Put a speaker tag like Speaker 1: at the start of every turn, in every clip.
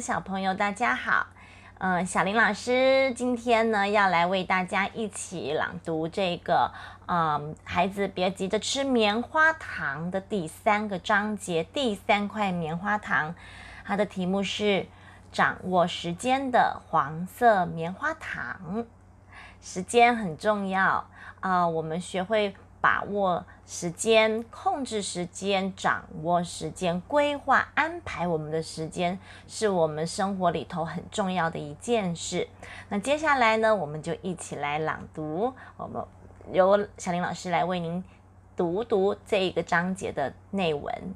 Speaker 1: 小朋友，大家好。嗯，小林老师今天呢要来为大家一起朗读这个嗯，孩子别急着吃棉花糖的第三个章节，第三块棉花糖。它的题目是掌握时间的黄色棉花糖。时间很重要啊，我们学会。把握时间，控制时间，掌握时间，规划安排我们的时间，是我们生活里头很重要的一件事。那接下来呢，我们就一起来朗读，我们由小林老师来为您读读这一个章节的内文。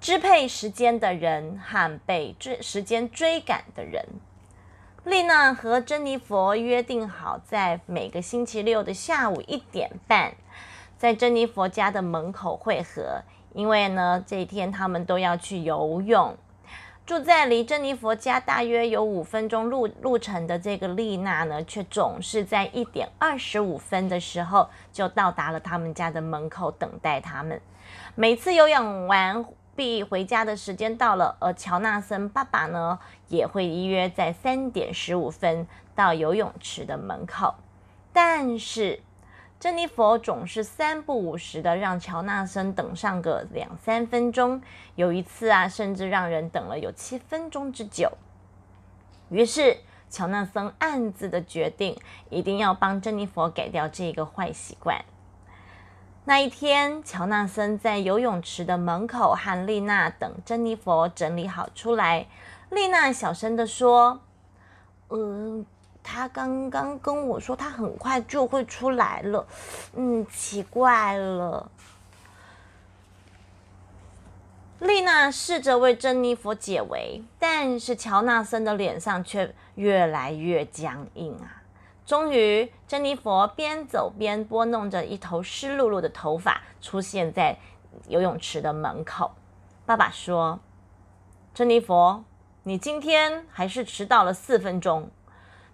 Speaker 1: 支配时间的人和被追时间追赶的人。丽娜和珍妮佛约定好，在每个星期六的下午一点半，在珍妮佛家的门口会合。因为呢，这一天他们都要去游泳。住在离珍妮佛家大约有五分钟路路程的这个丽娜呢，却总是在一点二十五分的时候就到达了他们家的门口等待他们。每次游泳完。必回家的时间到了，而乔纳森爸爸呢也会依约在三点十五分到游泳池的门口。但是珍妮佛总是三不五时的让乔纳森等上个两三分钟，有一次啊，甚至让人等了有七分钟之久。于是乔纳森暗自的决定，一定要帮珍妮佛改掉这个坏习惯。那一天，乔纳森在游泳池的门口和丽娜等珍妮佛整理好出来。丽娜小声的说：“嗯，他刚刚跟我说他很快就会出来了。嗯，奇怪了。”丽娜试着为珍妮佛解围，但是乔纳森的脸上却越来越僵硬啊。终于，珍妮佛边走边拨弄着一头湿漉漉的头发，出现在游泳池的门口。爸爸说：“珍妮佛，你今天还是迟到了四分钟。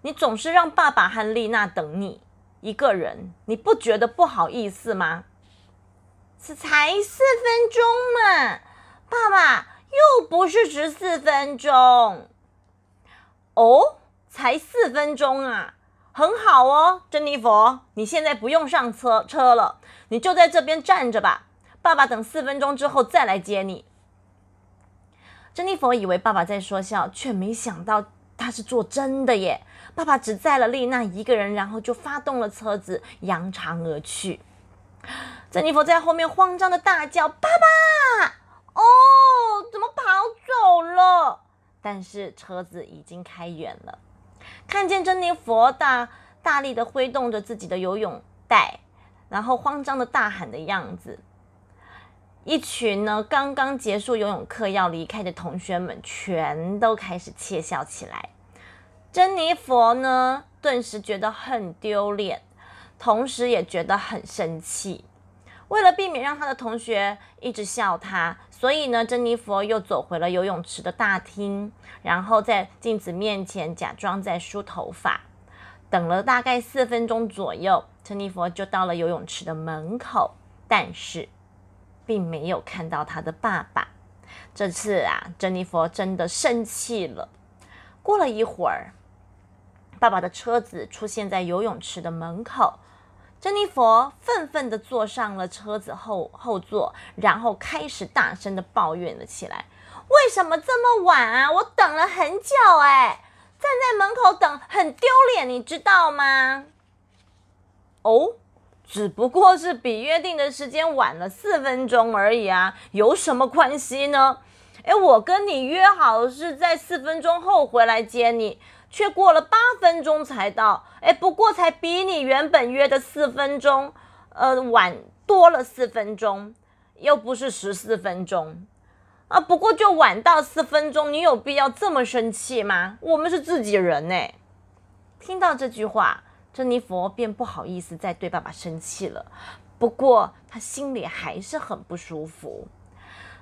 Speaker 1: 你总是让爸爸和丽娜等你一个人，你不觉得不好意思吗？”“这才四分钟嘛，爸爸又不是十四分钟。”“哦，才四分钟啊！”很好哦，珍妮佛，你现在不用上车车了，你就在这边站着吧。爸爸等四分钟之后再来接你。珍妮佛以为爸爸在说笑，却没想到他是做真的耶。爸爸只载了丽娜一个人，然后就发动了车子，扬长而去。珍妮佛在后面慌张的大叫：“爸爸！哦，怎么跑走了？”但是车子已经开远了。看见珍妮佛大大力的挥动着自己的游泳带，然后慌张的大喊的样子，一群呢刚刚结束游泳课要离开的同学们全都开始窃笑起来。珍妮佛呢顿时觉得很丢脸，同时也觉得很生气。为了避免让他的同学一直笑他，所以呢，珍妮佛又走回了游泳池的大厅，然后在镜子面前假装在梳头发。等了大概四分钟左右，珍妮佛就到了游泳池的门口，但是并没有看到他的爸爸。这次啊，珍妮佛真的生气了。过了一会儿，爸爸的车子出现在游泳池的门口。珍妮佛愤愤地坐上了车子后后座，然后开始大声地抱怨了起来：“为什么这么晚啊？我等了很久，哎，站在门口等很丢脸，你知道吗？”哦，只不过是比约定的时间晚了四分钟而已啊，有什么关系呢？哎，我跟你约好是在四分钟后回来接你。却过了八分钟才到，哎，不过才比你原本约的四分钟，呃，晚多了四分钟，又不是十四分钟，啊，不过就晚到四分钟，你有必要这么生气吗？我们是自己人呢。听到这句话，珍妮佛便不好意思再对爸爸生气了，不过他心里还是很不舒服。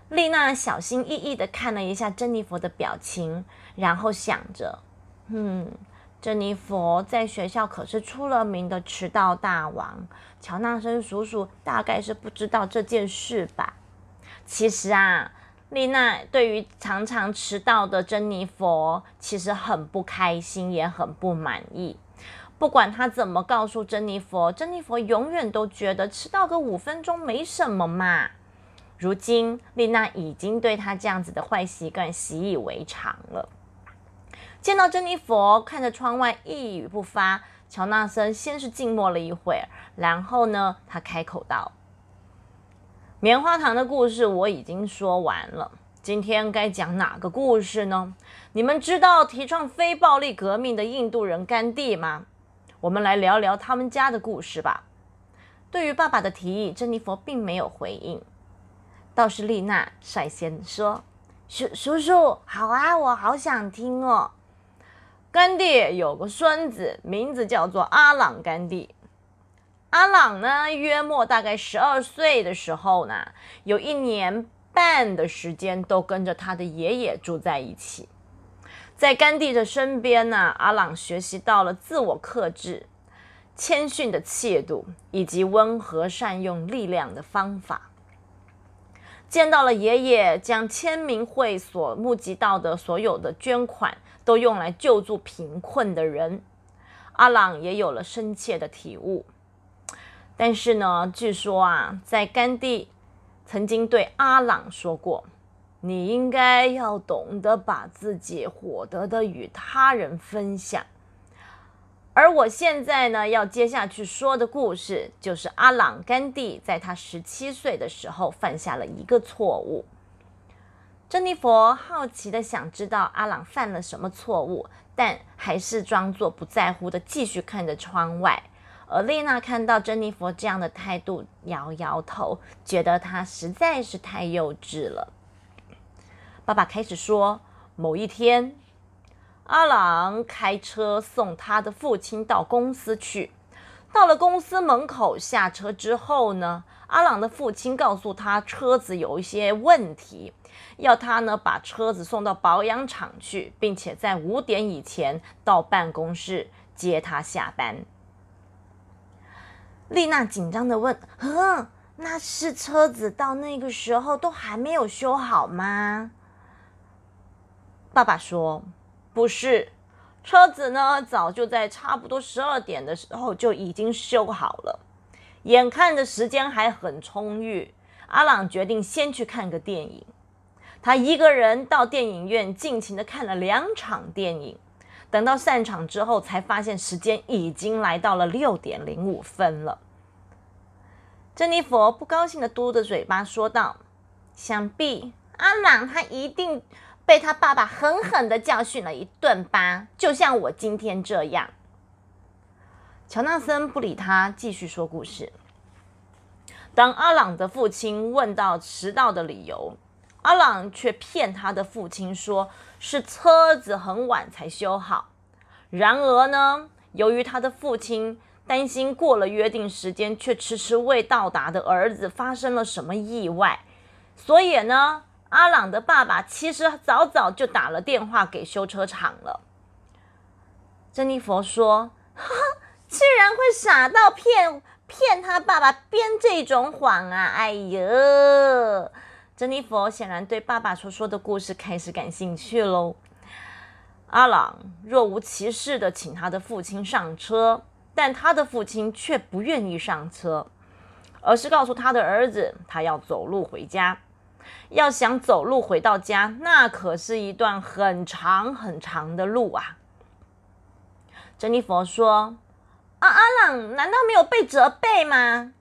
Speaker 1: 丽娜小心翼翼的看了一下珍妮佛的表情，然后想着。嗯，珍妮佛在学校可是出了名的迟到大王。乔纳森叔叔大概是不知道这件事吧？其实啊，丽娜对于常常迟到的珍妮佛其实很不开心，也很不满意。不管她怎么告诉珍妮佛，珍妮佛永远都觉得迟到个五分钟没什么嘛。如今，丽娜已经对她这样子的坏习惯习以为常了。见到珍妮佛看着窗外一语不发，乔纳森先是静默了一会儿，然后呢，他开口道。棉花糖的故事我已经说完了，今天该讲哪个故事呢？你们知道提倡非暴力革命的印度人甘地吗？我们来聊聊他们家的故事吧。对于爸爸的提议，珍妮佛并没有回应，倒是丽娜率先说：“叔叔叔，好啊，我好想听哦。”甘地有个孙子，名字叫做阿朗甘地。阿朗呢，约莫大概十二岁的时候呢，有一年半的时间都跟着他的爷爷住在一起。在甘地的身边呢，阿朗学习到了自我克制、谦逊的气度以及温和善用力量的方法。见到了爷爷将签名会所募集到的所有的捐款都用来救助贫困的人，阿朗也有了深切的体悟。但是呢，据说啊，在甘地曾经对阿朗说过：“你应该要懂得把自己获得的与他人分享。”而我现在呢，要接下去说的故事，就是阿朗甘地在他十七岁的时候犯下了一个错误。珍妮佛好奇的想知道阿朗犯了什么错误，但还是装作不在乎的继续看着窗外。而丽娜看到珍妮佛这样的态度，摇摇头，觉得她实在是太幼稚了。爸爸开始说：“某一天，阿朗开车送他的父亲到公司去。到了公司门口下车之后呢，阿朗的父亲告诉他车子有一些问题，要他呢把车子送到保养厂去，并且在五点以前到办公室接他下班。”丽娜紧张的问：“呵，那是车子到那个时候都还没有修好吗？”爸爸说：“不是，车子呢早就在差不多十二点的时候就已经修好了。眼看着时间还很充裕，阿朗决定先去看个电影。他一个人到电影院尽情的看了两场电影。”等到散场之后，才发现时间已经来到了六点零五分了。珍妮佛不高兴的嘟着嘴巴说道：“想必阿朗他一定被他爸爸狠狠的教训了一顿吧，就像我今天这样。”乔纳森不理他，继续说故事。当阿朗的父亲问到迟到的理由，阿朗却骗他的父亲说。是车子很晚才修好，然而呢，由于他的父亲担心过了约定时间却迟迟未到达的儿子发生了什么意外，所以呢，阿朗的爸爸其实早早就打了电话给修车厂了。珍妮佛说：“，居然会傻到骗骗他爸爸编这种谎啊！哎呦！”珍妮佛显然对爸爸所说的故事开始感兴趣喽。阿朗若无其事的请他的父亲上车，但他的父亲却不愿意上车，而是告诉他的儿子，他要走路回家。要想走路回到家，那可是一段很长很长的路啊。珍妮佛说：“阿朗难道没有被责备吗？”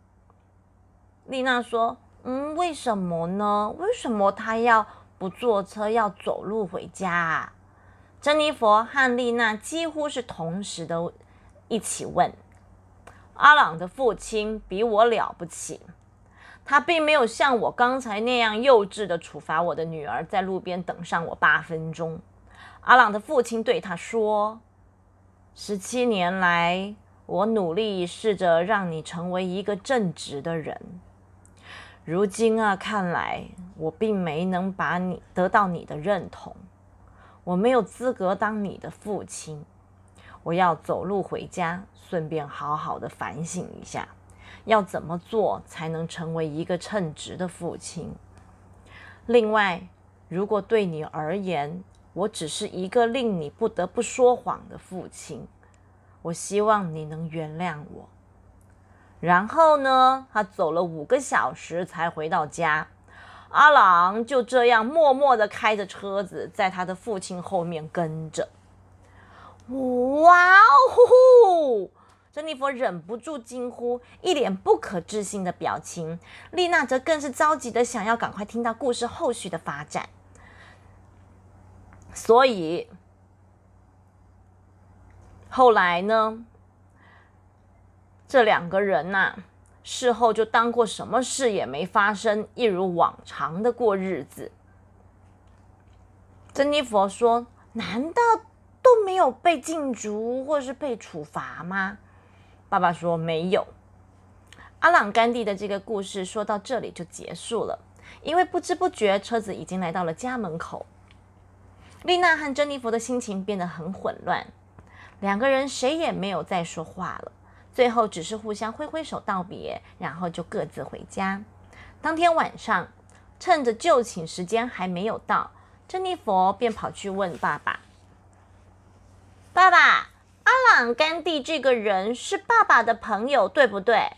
Speaker 1: 丽娜说。嗯，为什么呢？为什么他要不坐车，要走路回家？珍妮佛和丽娜几乎是同时的一起问。阿朗的父亲比我了不起，他并没有像我刚才那样幼稚的处罚我的女儿在路边等上我八分钟。阿朗的父亲对他说：“十七年来，我努力试着让你成为一个正直的人。”如今啊，看来我并没能把你得到你的认同，我没有资格当你的父亲。我要走路回家，顺便好好的反省一下，要怎么做才能成为一个称职的父亲。另外，如果对你而言，我只是一个令你不得不说谎的父亲，我希望你能原谅我。然后呢，他走了五个小时才回到家。阿朗就这样默默的开着车子，在他的父亲后面跟着。哇哦！珍妮佛忍不住惊呼，一脸不可置信的表情。丽娜则更是着急的想要赶快听到故事后续的发展。所以后来呢，这两个人呐。事后就当过什么事也没发生，一如往常的过日子。珍妮佛说：“难道都没有被禁足或是被处罚吗？”爸爸说：“没有。”阿朗甘地的这个故事说到这里就结束了，因为不知不觉车子已经来到了家门口。丽娜和珍妮佛的心情变得很混乱，两个人谁也没有再说话了。最后只是互相挥挥手道别，然后就各自回家。当天晚上，趁着就寝时间还没有到，珍妮佛便跑去问爸爸：“爸爸，阿朗甘地这个人是爸爸的朋友，对不对？”“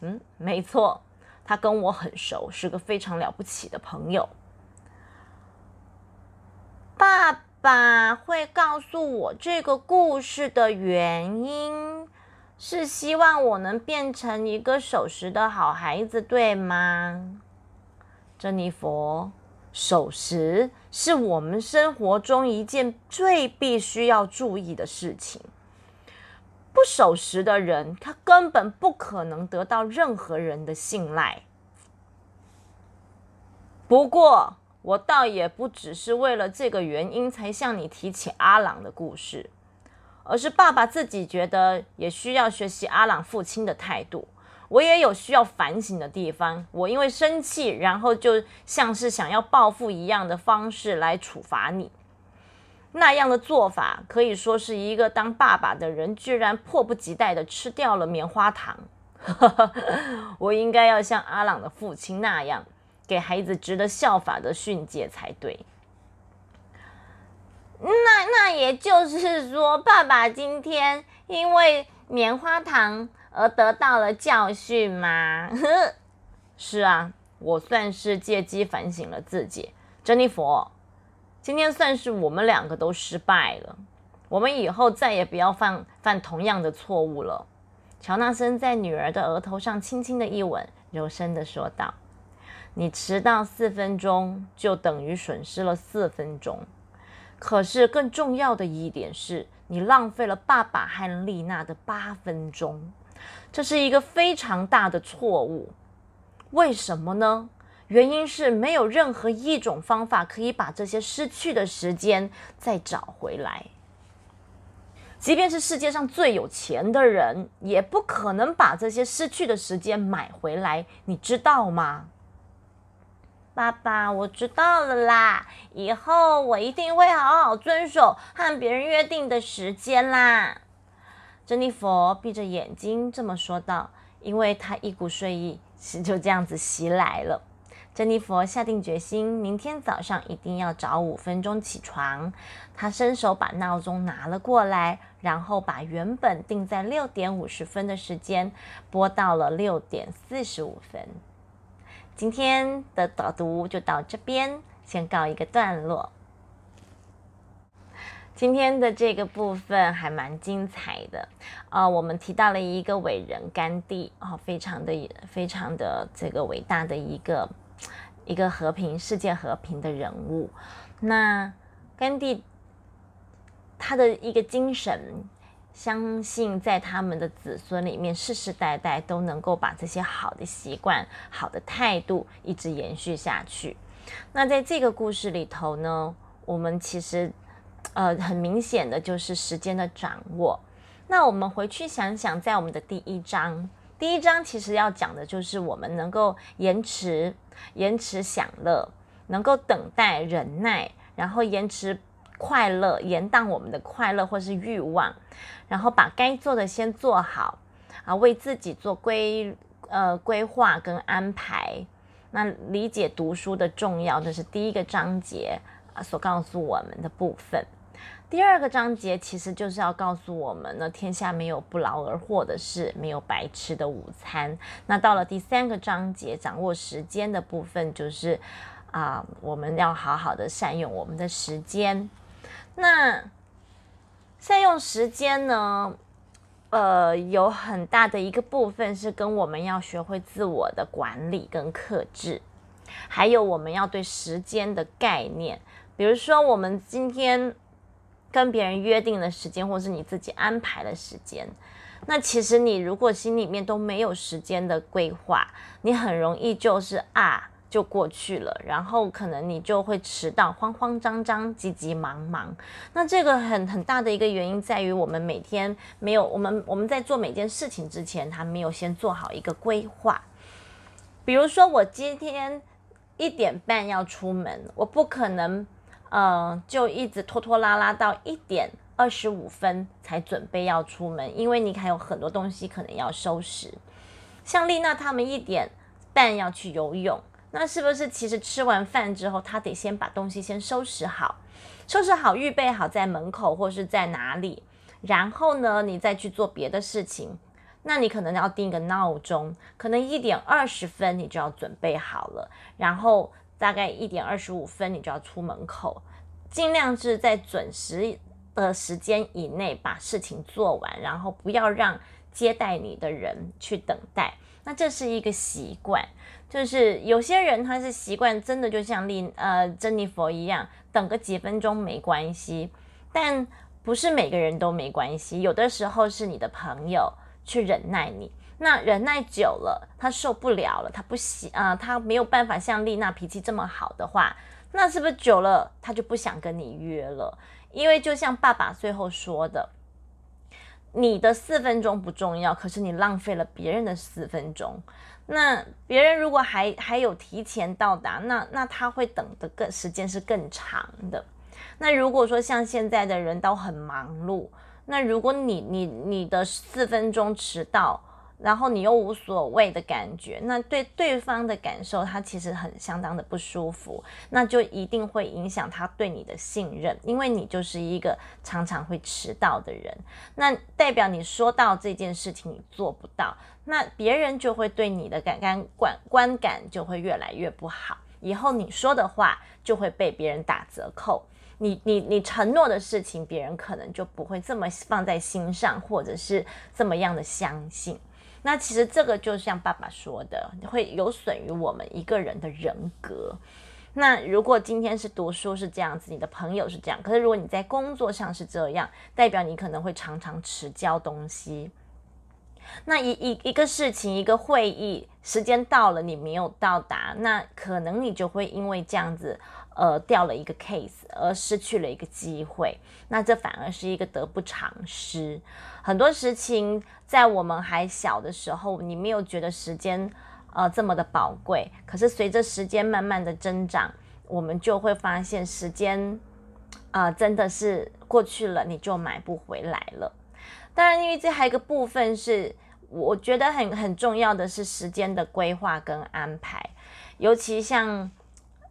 Speaker 1: 嗯，没错，他跟我很熟，是个非常了不起的朋友。”爸爸会告诉我这个故事的原因。是希望我能变成一个守时的好孩子，对吗？珍妮佛，守时是我们生活中一件最必须要注意的事情。不守时的人，他根本不可能得到任何人的信赖。不过，我倒也不只是为了这个原因才向你提起阿朗的故事。而是爸爸自己觉得也需要学习阿朗父亲的态度，我也有需要反省的地方。我因为生气，然后就像是想要报复一样的方式来处罚你，那样的做法可以说是一个当爸爸的人居然迫不及待的吃掉了棉花糖。我应该要像阿朗的父亲那样，给孩子值得效法的训诫才对。那那也就是说，爸爸今天因为棉花糖而得到了教训吗？是啊，我算是借机反省了自己。珍妮佛，今天算是我们两个都失败了。我们以后再也不要犯犯同样的错误了。乔纳森在女儿的额头上轻轻的一吻，柔声的说道：“你迟到四分钟，就等于损失了四分钟。”可是更重要的一点是，你浪费了爸爸和丽娜的八分钟，这是一个非常大的错误。为什么呢？原因是没有任何一种方法可以把这些失去的时间再找回来。即便是世界上最有钱的人，也不可能把这些失去的时间买回来，你知道吗？爸爸，我知道了啦，以后我一定会好好遵守和别人约定的时间啦。珍妮佛闭着眼睛这么说道，因为她一股睡意是就这样子袭来了。珍妮佛下定决心，明天早上一定要早五分钟起床。她伸手把闹钟拿了过来，然后把原本定在六点五十分的时间拨到了六点四十五分。今天的导读就到这边，先告一个段落。今天的这个部分还蛮精彩的，呃，我们提到了一个伟人甘地，哦，非常的非常的这个伟大的一个一个和平世界和平的人物。那甘地他的一个精神。相信在他们的子孙里面，世世代代都能够把这些好的习惯、好的态度一直延续下去。那在这个故事里头呢，我们其实呃很明显的就是时间的掌握。那我们回去想想，在我们的第一章，第一章其实要讲的就是我们能够延迟、延迟享乐，能够等待、忍耐，然后延迟。快乐延宕我们的快乐或是欲望，然后把该做的先做好啊，为自己做规呃规划跟安排。那理解读书的重要，这是第一个章节啊所告诉我们的部分。第二个章节其实就是要告诉我们呢，天下没有不劳而获的事，没有白吃的午餐。那到了第三个章节，掌握时间的部分，就是啊，我们要好好的善用我们的时间。那善用时间呢，呃，有很大的一个部分是跟我们要学会自我的管理跟克制，还有我们要对时间的概念，比如说我们今天。跟别人约定的时间，或是你自己安排的时间，那其实你如果心里面都没有时间的规划，你很容易就是啊就过去了，然后可能你就会迟到，慌慌张张，急急忙忙。那这个很很大的一个原因在于，我们每天没有我们我们在做每件事情之前，他没有先做好一个规划。比如说，我今天一点半要出门，我不可能。嗯，就一直拖拖拉拉到一点二十五分才准备要出门，因为你还有很多东西可能要收拾。像丽娜他们一点半要去游泳，那是不是其实吃完饭之后，他得先把东西先收拾好，收拾好预备好在门口或是在哪里，然后呢，你再去做别的事情。那你可能要定个闹钟，可能一点二十分你就要准备好了，然后。大概一点二十五分，你就要出门口，尽量是在准时的时间以内把事情做完，然后不要让接待你的人去等待。那这是一个习惯，就是有些人他是习惯真的就像丽呃珍妮佛一样，等个几分钟没关系，但不是每个人都没关系，有的时候是你的朋友去忍耐你。那忍耐久了，他受不了了，他不喜啊，他没有办法像丽娜脾气这么好的话，那是不是久了他就不想跟你约了？因为就像爸爸最后说的，你的四分钟不重要，可是你浪费了别人的四分钟。那别人如果还还有提前到达，那那他会等的更时间是更长的。那如果说像现在的人都很忙碌，那如果你你你的四分钟迟到，然后你又无所谓的感觉，那对对方的感受，他其实很相当的不舒服，那就一定会影响他对你的信任，因为你就是一个常常会迟到的人，那代表你说到这件事情你做不到，那别人就会对你的感感观观感就会越来越不好，以后你说的话就会被别人打折扣，你你你承诺的事情，别人可能就不会这么放在心上，或者是这么样的相信。那其实这个就像爸爸说的，会有损于我们一个人的人格。那如果今天是读书是这样子，你的朋友是这样，可是如果你在工作上是这样，代表你可能会常常迟交东西。那一一一个事情，一个会议时间到了，你没有到达，那可能你就会因为这样子。呃，掉了一个 case，而失去了一个机会，那这反而是一个得不偿失。很多事情在我们还小的时候，你没有觉得时间呃这么的宝贵，可是随着时间慢慢的增长，我们就会发现时间啊真的是过去了，你就买不回来了。当然，因为这还有一个部分是我觉得很很重要的是时间的规划跟安排，尤其像。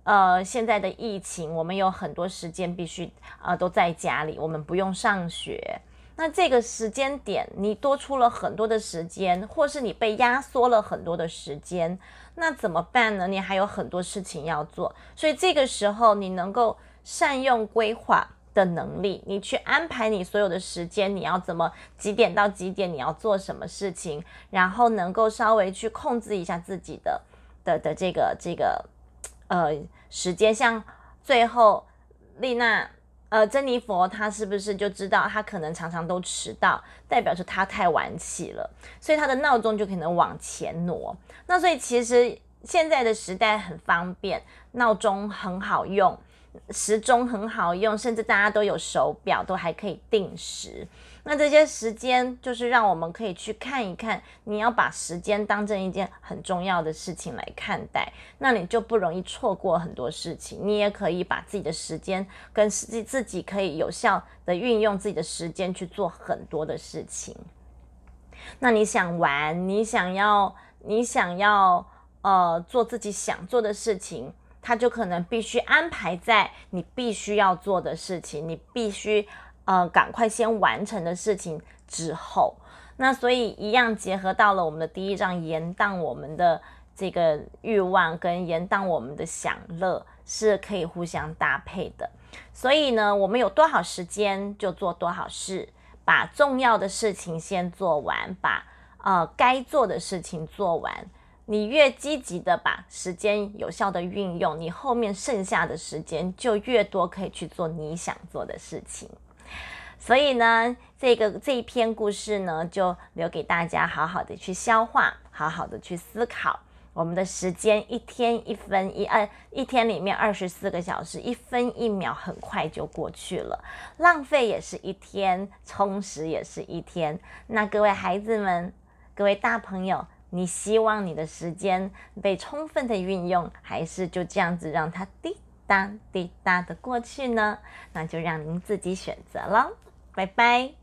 Speaker 1: 呃，现在的疫情，我们有很多时间必须呃都在家里，我们不用上学。那这个时间点，你多出了很多的时间，或是你被压缩了很多的时间，那怎么办呢？你还有很多事情要做，所以这个时候你能够善用规划的能力，你去安排你所有的时间，你要怎么几点到几点你要做什么事情，然后能够稍微去控制一下自己的的的这个这个。呃，时间像最后丽娜，呃，珍妮佛，她是不是就知道她可能常常都迟到，代表着她太晚起了，所以她的闹钟就可能往前挪。那所以其实现在的时代很方便，闹钟很好用，时钟很好用，甚至大家都有手表，都还可以定时。那这些时间就是让我们可以去看一看，你要把时间当成一件很重要的事情来看待，那你就不容易错过很多事情。你也可以把自己的时间跟自己自己可以有效的运用自己的时间去做很多的事情。那你想玩，你想要，你想要，呃做自己想做的事情，它就可能必须安排在你必须要做的事情，你必须呃赶快先完成的事情之后。那所以一样结合到了我们的第一章，延宕我们的这个欲望跟延宕我们的享乐是可以互相搭配的。所以呢，我们有多少时间就做多少事，把重要的事情先做完，把呃该做的事情做完。你越积极的把时间有效的运用，你后面剩下的时间就越多，可以去做你想做的事情。所以呢，这个这一篇故事呢，就留给大家好好的去消化，好好的去思考。我们的时间一天一分一二，一天里面二十四个小时，一分一秒很快就过去了，浪费也是一天，充实也是一天。那各位孩子们，各位大朋友，你希望你的时间被充分的运用，还是就这样子让它滴答滴答的过去呢？那就让您自己选择了。拜拜。